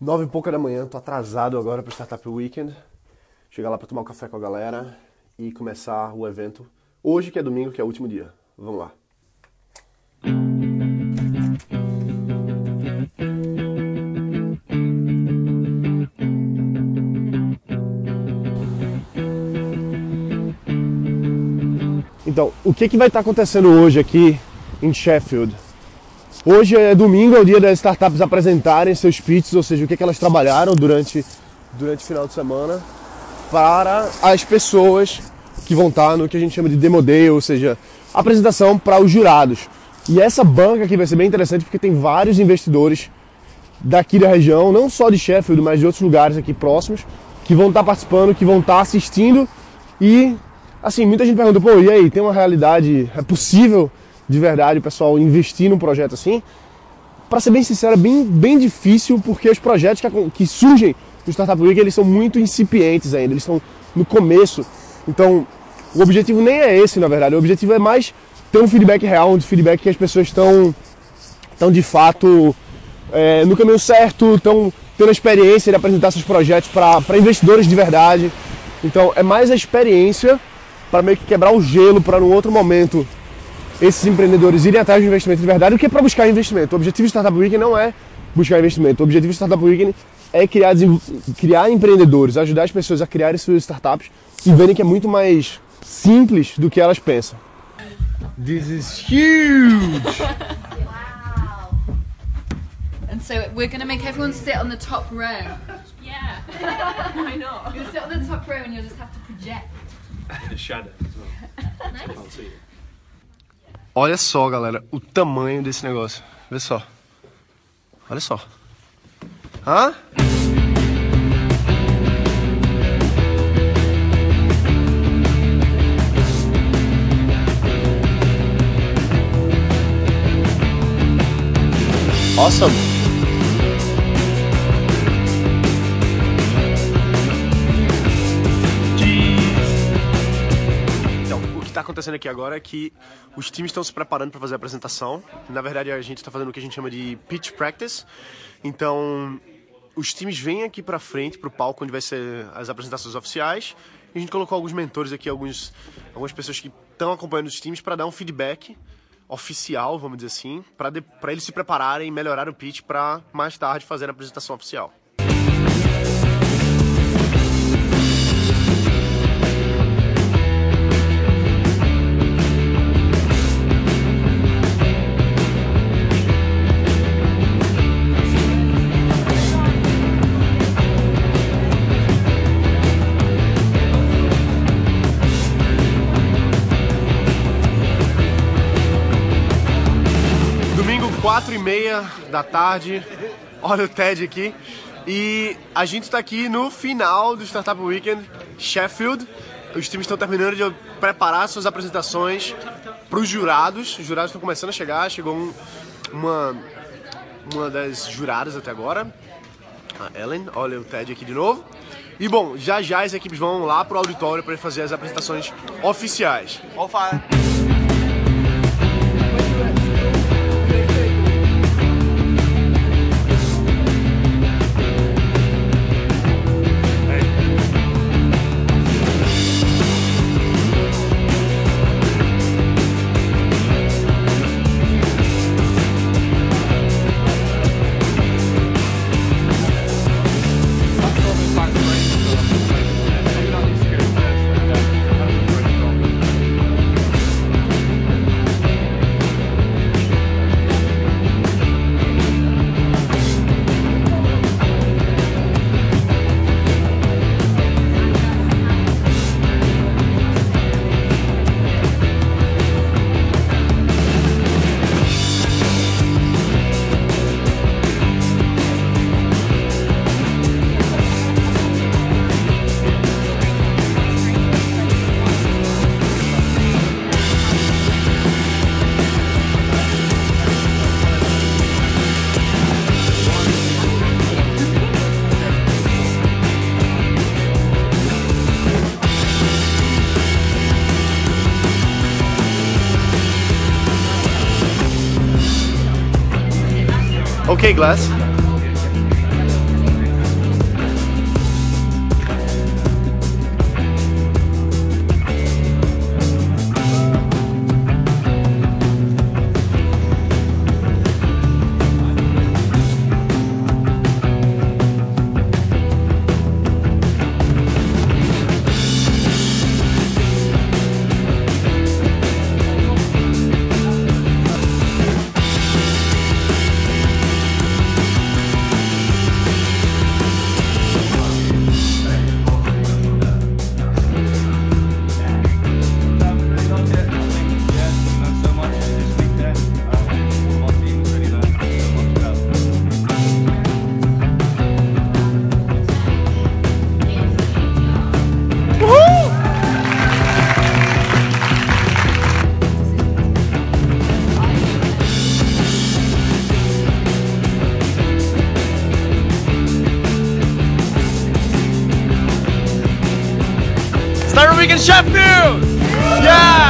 Nove e pouca da manhã, tô atrasado agora para o Startup Weekend. Chegar lá para tomar um café com a galera e começar o evento hoje, que é domingo, que é o último dia. Vamos lá. Então, o que, que vai estar acontecendo hoje aqui em Sheffield? Hoje é domingo, é o dia das startups apresentarem seus pitches, ou seja, o que, que elas trabalharam durante, durante o final de semana para as pessoas que vão estar no que a gente chama de Demo Day, ou seja, apresentação para os jurados. E essa banca aqui vai ser bem interessante porque tem vários investidores daqui da região, não só de Sheffield, mas de outros lugares aqui próximos, que vão estar participando, que vão estar assistindo e assim, muita gente pergunta, pô, e aí, tem uma realidade, é possível de verdade o pessoal investir num projeto assim? Para ser bem sincero, é bem, bem difícil porque os projetos que, que surgem no Startup Week, eles são muito incipientes ainda, eles estão no começo. Então, o objetivo nem é esse, na verdade. O objetivo é mais ter um feedback real, um feedback que as pessoas estão, estão de fato é, no caminho certo, estão tendo a experiência de apresentar seus projetos para investidores de verdade. Então, é mais a experiência para meio que quebrar o gelo, para no outro momento esses empreendedores irem atrás de investimento de verdade do que para buscar investimento. O objetivo do Startup Weekend não é buscar investimento. O objetivo do Startup Weekend é criar, criar empreendedores, ajudar as pessoas a criarem suas startups e verem que é muito mais simples do que elas pensam. This is huge! wow! And so we're going to make everyone sit on the top row. Yeah. Why not? You'll sit on the top row and you'll just have to project. The shadow as well. Nice. Can't see it. Olha só, galera, o tamanho desse negócio. Vê só. Olha só. Hã? Awesome. Acontecendo aqui agora é que os times estão se preparando para fazer a apresentação. Na verdade, a gente está fazendo o que a gente chama de pitch practice. Então, os times vêm aqui para frente, para o palco onde vai ser as apresentações oficiais. E a gente colocou alguns mentores aqui, alguns, algumas pessoas que estão acompanhando os times para dar um feedback oficial, vamos dizer assim, para eles se prepararem e melhorar o pitch para mais tarde fazer a apresentação oficial. 4 e meia da tarde. Olha o Ted aqui. E a gente está aqui no final do Startup Weekend Sheffield. Os times estão terminando de preparar suas apresentações para os jurados. Os jurados estão começando a chegar. Chegou um- uma, uma das juradas até agora, a Ellen. Olha o Ted aqui de novo. E bom, já já as equipes vão lá pro auditório para fazer as apresentações oficiais. Okay, Glass. we can shout through, Yeah.